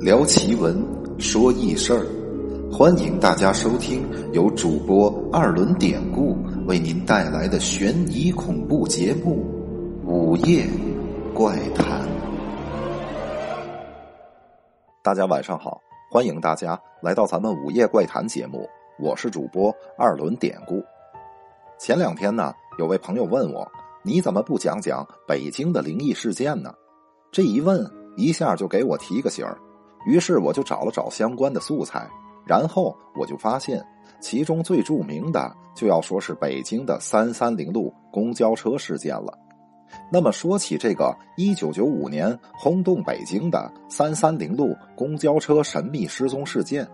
聊奇闻，说异事儿，欢迎大家收听由主播二轮典故为您带来的悬疑恐怖节目《午夜怪谈》。大家晚上好，欢迎大家来到咱们《午夜怪谈》节目，我是主播二轮典故。前两天呢，有位朋友问我，你怎么不讲讲北京的灵异事件呢？这一问，一下就给我提个醒儿。于是我就找了找相关的素材，然后我就发现，其中最著名的就要说是北京的三三零路公交车事件了。那么说起这个一九九五年轰动北京的三三零路公交车神秘失踪事件，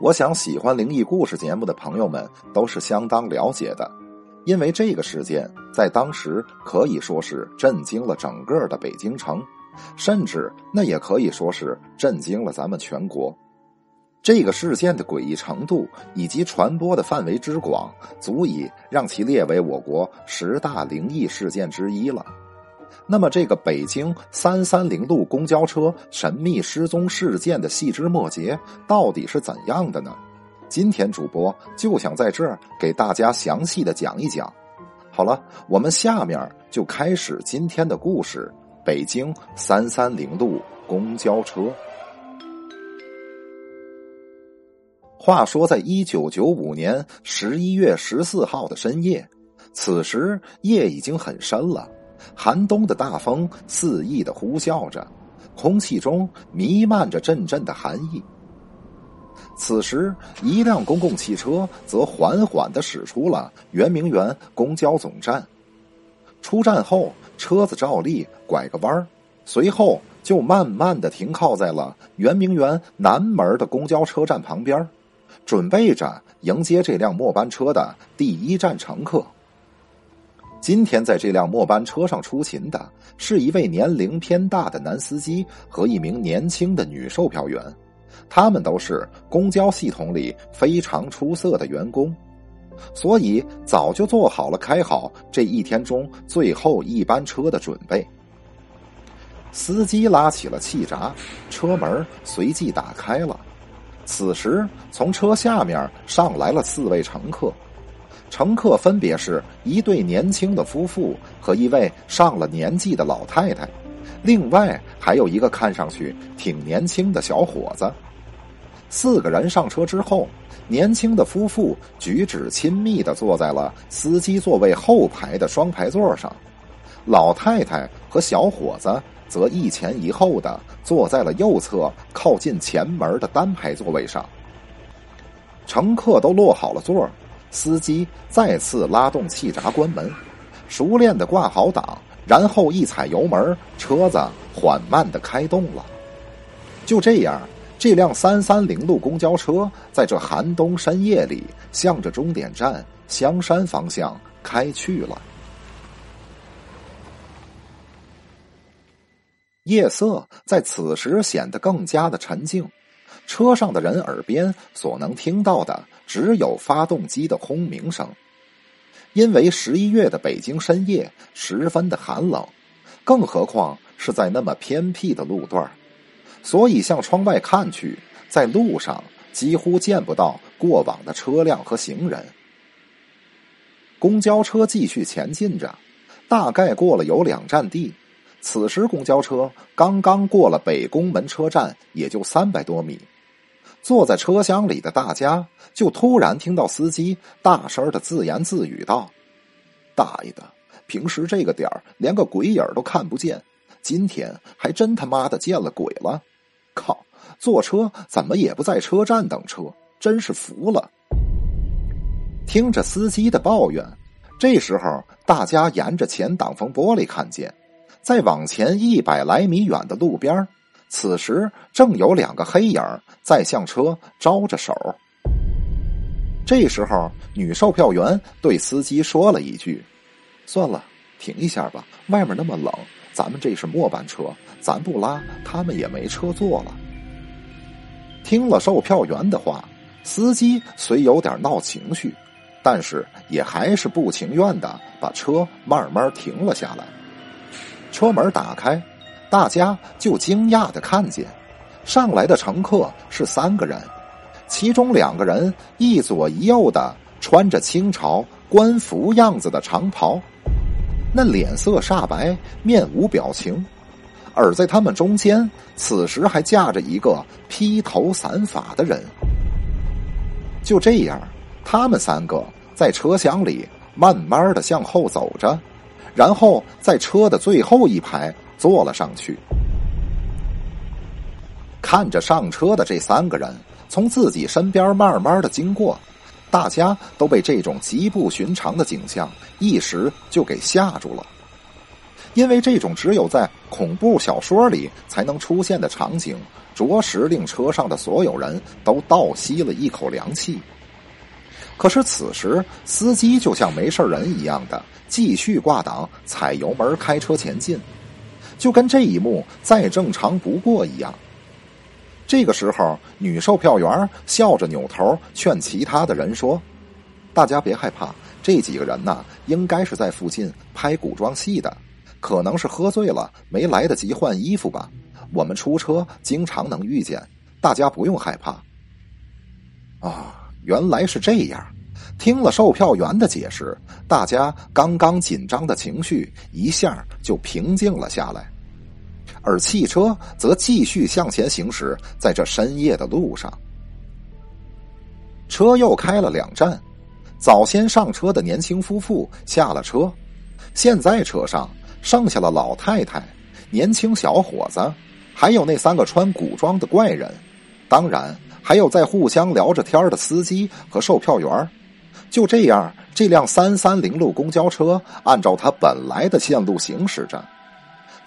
我想喜欢灵异故事节目的朋友们都是相当了解的，因为这个事件在当时可以说是震惊了整个的北京城。甚至那也可以说是震惊了咱们全国。这个事件的诡异程度以及传播的范围之广，足以让其列为我国十大灵异事件之一了。那么，这个北京三三零路公交车神秘失踪事件的细枝末节到底是怎样的呢？今天主播就想在这儿给大家详细的讲一讲。好了，我们下面就开始今天的故事。北京三三零路公交车。话说，在一九九五年十一月十四号的深夜，此时夜已经很深了，寒冬的大风肆意的呼啸着，空气中弥漫着阵阵的寒意。此时，一辆公共汽车则缓缓的驶出了圆明园公交总站。出站后。车子照例拐个弯儿，随后就慢慢的停靠在了圆明园南门的公交车站旁边，准备着迎接这辆末班车的第一站乘客。今天在这辆末班车上出勤的是一位年龄偏大的男司机和一名年轻的女售票员，他们都是公交系统里非常出色的员工。所以早就做好了开好这一天中最后一班车的准备。司机拉起了气闸，车门随即打开了。此时，从车下面上来了四位乘客，乘客分别是一对年轻的夫妇和一位上了年纪的老太太，另外还有一个看上去挺年轻的小伙子。四个人上车之后。年轻的夫妇举止亲密的坐在了司机座位后排的双排座上，老太太和小伙子则一前一后的坐在了右侧靠近前门的单排座位上。乘客都落好了座，司机再次拉动气闸关门，熟练的挂好档，然后一踩油门，车子缓慢的开动了。就这样。这辆三三零路公交车在这寒冬深夜里，向着终点站香山方向开去了。夜色在此时显得更加的沉静，车上的人耳边所能听到的只有发动机的轰鸣声。因为十一月的北京深夜十分的寒冷，更何况是在那么偏僻的路段所以，向窗外看去，在路上几乎见不到过往的车辆和行人。公交车继续前进着，大概过了有两站地。此时，公交车刚刚过了北宫门车站，也就三百多米。坐在车厢里的大家，就突然听到司机大声的自言自语道：“大爷的，平时这个点连个鬼影都看不见。”今天还真他妈的见了鬼了！靠，坐车怎么也不在车站等车，真是服了。听着司机的抱怨，这时候大家沿着前挡风玻璃看见，在往前一百来米远的路边，此时正有两个黑影在向车招着手。这时候，女售票员对司机说了一句：“算了，停一下吧，外面那么冷。”咱们这是末班车，咱不拉，他们也没车坐了。听了售票员的话，司机虽有点闹情绪，但是也还是不情愿的把车慢慢停了下来。车门打开，大家就惊讶的看见，上来的乘客是三个人，其中两个人一左一右的穿着清朝官服样子的长袍，那脸色煞白，面无表情；而在他们中间，此时还架着一个披头散发的人。就这样，他们三个在车厢里慢慢的向后走着，然后在车的最后一排坐了上去。看着上车的这三个人从自己身边慢慢的经过，大家都被这种极不寻常的景象一时就给吓住了。因为这种只有在恐怖小说里才能出现的场景，着实令车上的所有人都倒吸了一口凉气。可是此时，司机就像没事人一样的继续挂档、踩油门开车前进，就跟这一幕再正常不过一样。这个时候，女售票员笑着扭头劝其他的人说：“大家别害怕，这几个人呐，应该是在附近拍古装戏的，可能是喝醉了没来得及换衣服吧。我们出车经常能遇见，大家不用害怕。”啊，原来是这样！听了售票员的解释，大家刚刚紧张的情绪一下就平静了下来。而汽车则继续向前行驶，在这深夜的路上，车又开了两站。早先上车的年轻夫妇下了车，现在车上剩下了老太太、年轻小伙子，还有那三个穿古装的怪人，当然还有在互相聊着天的司机和售票员。就这样，这辆三三零路公交车按照它本来的线路行驶着。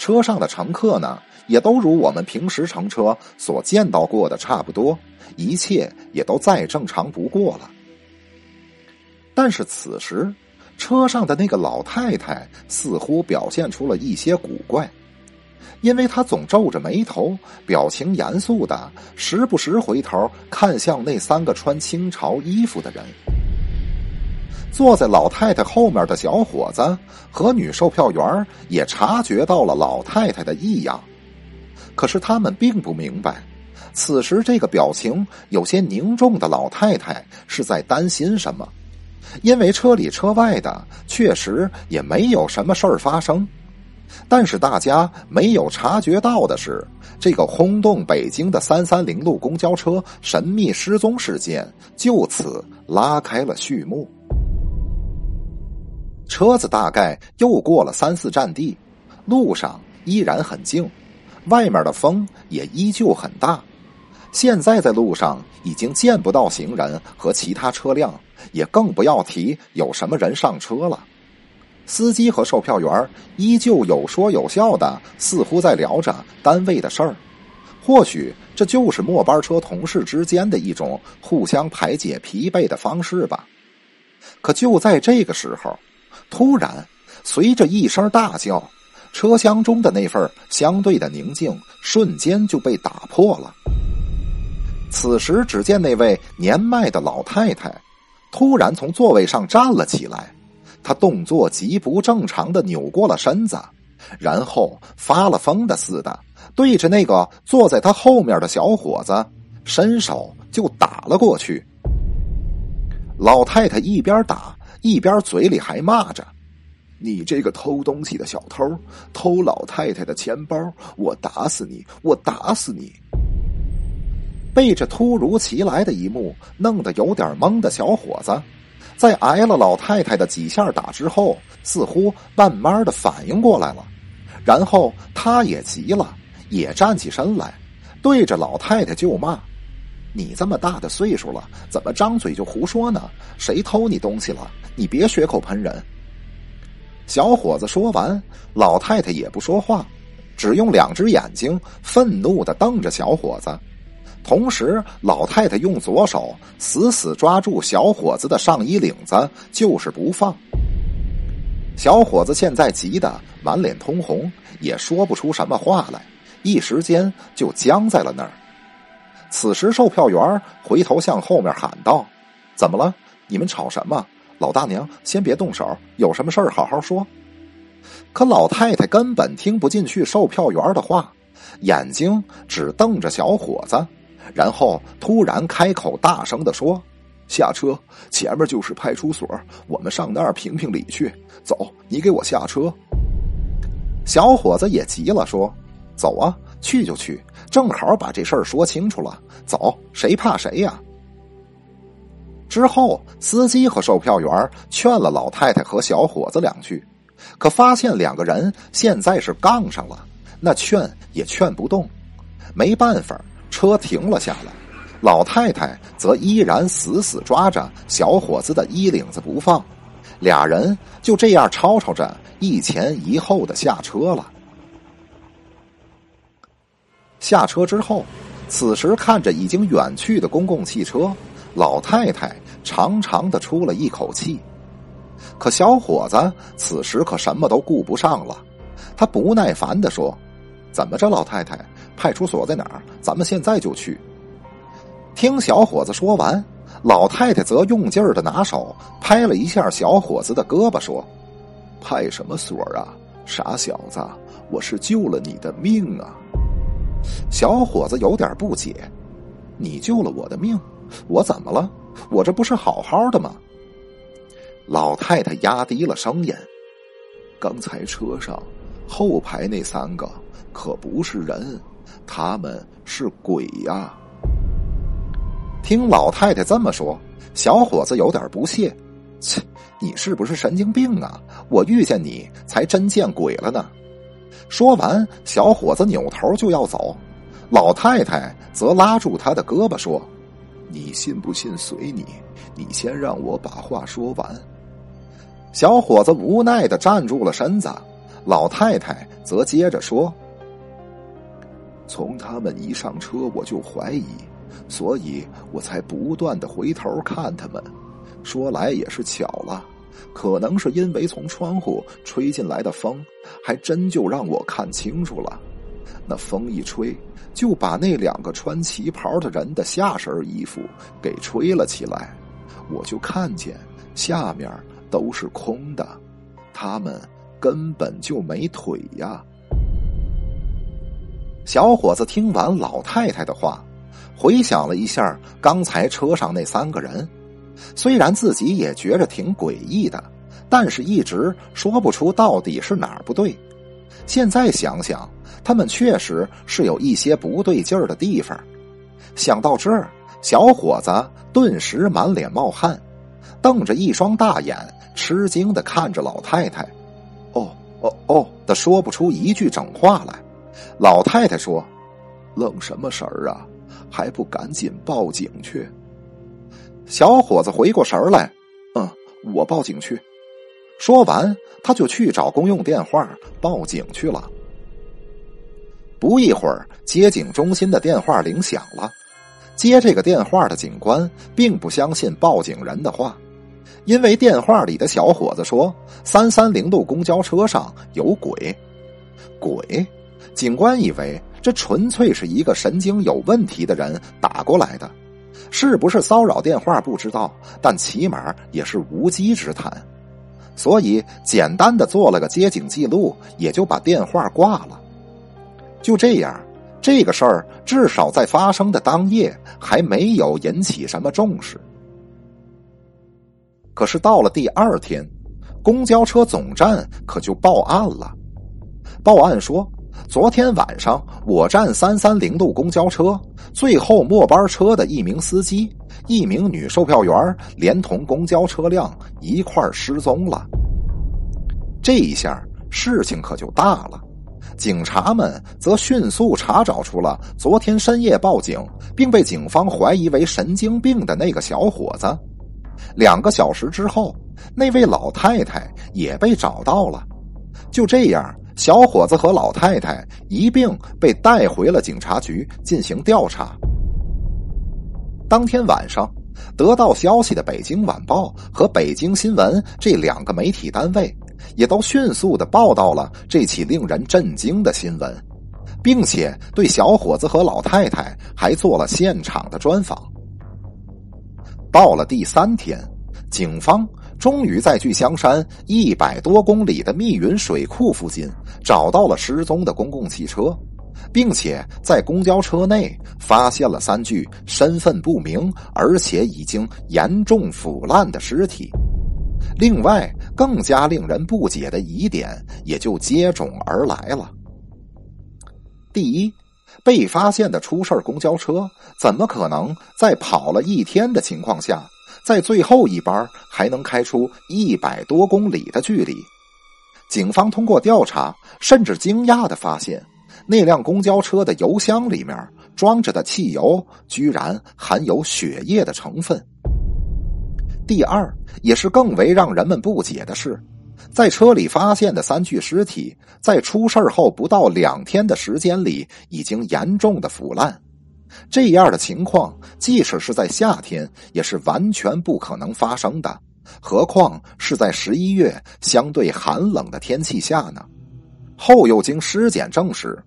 车上的乘客呢，也都如我们平时乘车所见到过的差不多，一切也都再正常不过了。但是此时，车上的那个老太太似乎表现出了一些古怪，因为她总皱着眉头，表情严肃的，时不时回头看向那三个穿清朝衣服的人。坐在老太太后面的小伙子和女售票员也察觉到了老太太的异样，可是他们并不明白，此时这个表情有些凝重的老太太是在担心什么，因为车里车外的确实也没有什么事儿发生，但是大家没有察觉到的是，这个轰动北京的三三零路公交车神秘失踪事件就此拉开了序幕。车子大概又过了三四站地，路上依然很静，外面的风也依旧很大。现在在路上已经见不到行人和其他车辆，也更不要提有什么人上车了。司机和售票员依旧有说有笑的，似乎在聊着单位的事儿。或许这就是末班车同事之间的一种互相排解疲惫的方式吧。可就在这个时候。突然，随着一声大叫，车厢中的那份相对的宁静瞬间就被打破了。此时，只见那位年迈的老太太突然从座位上站了起来，她动作极不正常的扭过了身子，然后发了疯的似的对着那个坐在她后面的小伙子伸手就打了过去。老太太一边打。一边嘴里还骂着：“你这个偷东西的小偷，偷老太太的钱包，我打死你！我打死你！”被这突如其来的一幕弄得有点懵的小伙子，在挨了老太太的几下打之后，似乎慢慢的反应过来了，然后他也急了，也站起身来，对着老太太就骂。你这么大的岁数了，怎么张嘴就胡说呢？谁偷你东西了？你别血口喷人！小伙子说完，老太太也不说话，只用两只眼睛愤怒的瞪着小伙子。同时，老太太用左手死死抓住小伙子的上衣领子，就是不放。小伙子现在急得满脸通红，也说不出什么话来，一时间就僵在了那儿。此时，售票员回头向后面喊道：“怎么了？你们吵什么？老大娘，先别动手，有什么事儿好好说。”可老太太根本听不进去售票员的话，眼睛只瞪着小伙子，然后突然开口大声的说：“下车，前面就是派出所，我们上那儿评评理去。走，你给我下车。”小伙子也急了，说：“走啊，去就去，正好把这事儿说清楚了。走，谁怕谁呀？”之后，司机和售票员劝了老太太和小伙子两句，可发现两个人现在是杠上了，那劝也劝不动。没办法，车停了下来，老太太则依然死死抓着小伙子的衣领子不放，俩人就这样吵吵着。一前一后的下车了。下车之后，此时看着已经远去的公共汽车，老太太长长的出了一口气。可小伙子此时可什么都顾不上了，他不耐烦的说：“怎么着，老太太？派出所在哪儿？咱们现在就去。”听小伙子说完，老太太则用劲儿的拿手拍了一下小伙子的胳膊，说。派什么所啊，傻小子！我是救了你的命啊！小伙子有点不解：“你救了我的命，我怎么了？我这不是好好的吗？”老太太压低了声音：“刚才车上后排那三个可不是人，他们是鬼呀！”听老太太这么说，小伙子有点不屑。切，你是不是神经病啊？我遇见你才真见鬼了呢！说完，小伙子扭头就要走，老太太则拉住他的胳膊说：“你信不信随你，你先让我把话说完。”小伙子无奈的站住了身子，老太太则接着说：“从他们一上车我就怀疑，所以我才不断的回头看他们。”说来也是巧了，可能是因为从窗户吹进来的风，还真就让我看清楚了。那风一吹，就把那两个穿旗袍的人的下身衣服给吹了起来，我就看见下面都是空的，他们根本就没腿呀。小伙子听完老太太的话，回想了一下刚才车上那三个人。虽然自己也觉着挺诡异的，但是一直说不出到底是哪儿不对。现在想想，他们确实是有一些不对劲儿的地方。想到这儿，小伙子顿时满脸冒汗，瞪着一双大眼，吃惊的看着老太太。哦哦哦的说不出一句整话来。老太太说：“愣什么神儿啊？还不赶紧报警去！”小伙子回过神来，嗯，我报警去。说完，他就去找公用电话报警去了。不一会儿，接警中心的电话铃响了。接这个电话的警官并不相信报警人的话，因为电话里的小伙子说三三零路公交车上有鬼。鬼，警官以为这纯粹是一个神经有问题的人打过来的。是不是骚扰电话不知道，但起码也是无稽之谈，所以简单的做了个接警记录，也就把电话挂了。就这样，这个事儿至少在发生的当夜还没有引起什么重视。可是到了第二天，公交车总站可就报案了，报案说。昨天晚上，我站三三零路公交车最后末班车的一名司机、一名女售票员，连同公交车辆一块失踪了。这一下事情可就大了，警察们则迅速查找出了昨天深夜报警并被警方怀疑为神经病的那个小伙子。两个小时之后，那位老太太也被找到了。就这样。小伙子和老太太一并被带回了警察局进行调查。当天晚上，得到消息的《北京晚报》和《北京新闻》这两个媒体单位，也都迅速的报道了这起令人震惊的新闻，并且对小伙子和老太太还做了现场的专访。到了第三天，警方。终于在距香山一百多公里的密云水库附近找到了失踪的公共汽车。并且在公交车内发现了三具身份不明而且已经严重腐烂的尸体。另外，更加令人不解的疑点也就接踵而来了。第一，被发现的出事公交车怎么可能在跑了一天的情况下，在最后一班还能开出一百多公里的距离？警方通过调查，甚至惊讶的发现，那辆公交车的油箱里面装着的汽油居然含有血液的成分。第二，也是更为让人们不解的是，在车里发现的三具尸体，在出事后不到两天的时间里，已经严重的腐烂。这样的情况，即使是在夏天，也是完全不可能发生的。何况是在十一月相对寒冷的天气下呢？后又经尸检证实，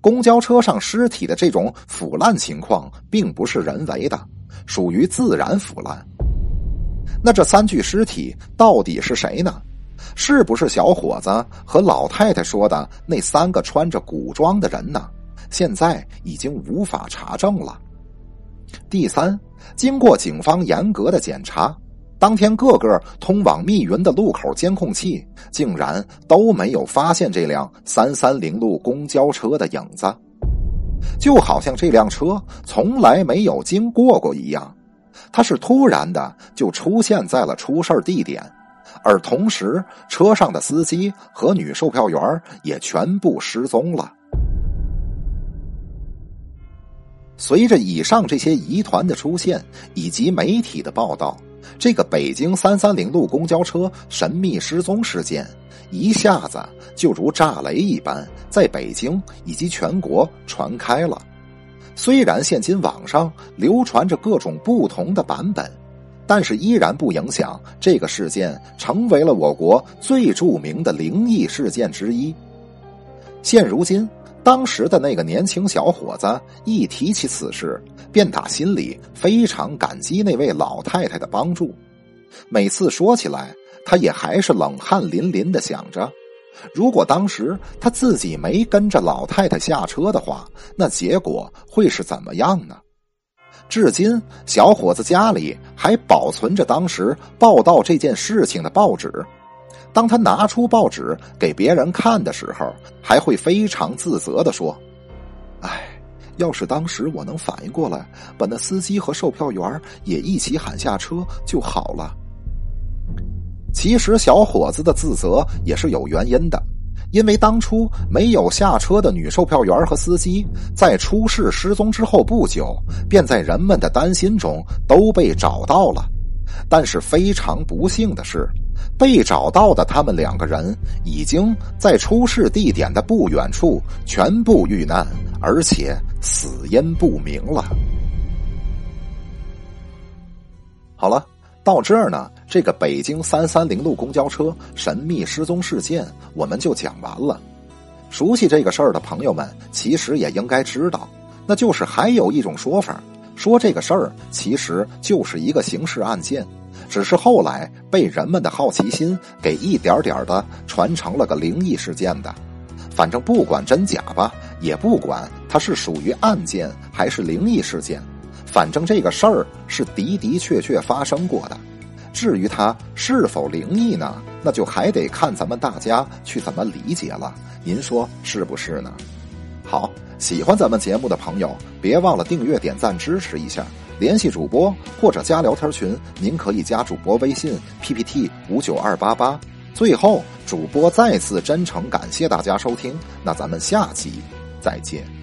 公交车上尸体的这种腐烂情况并不是人为的，属于自然腐烂。那这三具尸体到底是谁呢？是不是小伙子和老太太说的那三个穿着古装的人呢？现在已经无法查证了。第三，经过警方严格的检查。当天，各个通往密云的路口监控器竟然都没有发现这辆三三零路公交车的影子，就好像这辆车从来没有经过过一样。它是突然的就出现在了出事地点，而同时车上的司机和女售票员也全部失踪了。随着以上这些疑团的出现，以及媒体的报道。这个北京三三零路公交车神秘失踪事件，一下子就如炸雷一般，在北京以及全国传开了。虽然现今网上流传着各种不同的版本，但是依然不影响这个事件成为了我国最著名的灵异事件之一。现如今。当时的那个年轻小伙子一提起此事，便打心里非常感激那位老太太的帮助。每次说起来，他也还是冷汗淋淋的想着：如果当时他自己没跟着老太太下车的话，那结果会是怎么样呢？至今，小伙子家里还保存着当时报道这件事情的报纸。当他拿出报纸给别人看的时候，还会非常自责的说：“哎，要是当时我能反应过来，把那司机和售票员也一起喊下车就好了。”其实，小伙子的自责也是有原因的，因为当初没有下车的女售票员和司机，在出事失踪之后不久，便在人们的担心中都被找到了。但是非常不幸的是。被找到的他们两个人已经在出事地点的不远处全部遇难，而且死因不明了。好了，到这儿呢，这个北京三三零路公交车神秘失踪事件我们就讲完了。熟悉这个事儿的朋友们，其实也应该知道，那就是还有一种说法，说这个事儿其实就是一个刑事案件。只是后来被人们的好奇心给一点点的传成了个灵异事件的，反正不管真假吧，也不管它是属于案件还是灵异事件，反正这个事儿是的的确确发生过的。至于它是否灵异呢，那就还得看咱们大家去怎么理解了。您说是不是呢？好，喜欢咱们节目的朋友，别忘了订阅、点赞支持一下。联系主播或者加聊天群，您可以加主播微信 PPT 五九二八八。最后，主播再次真诚感谢大家收听，那咱们下期再见。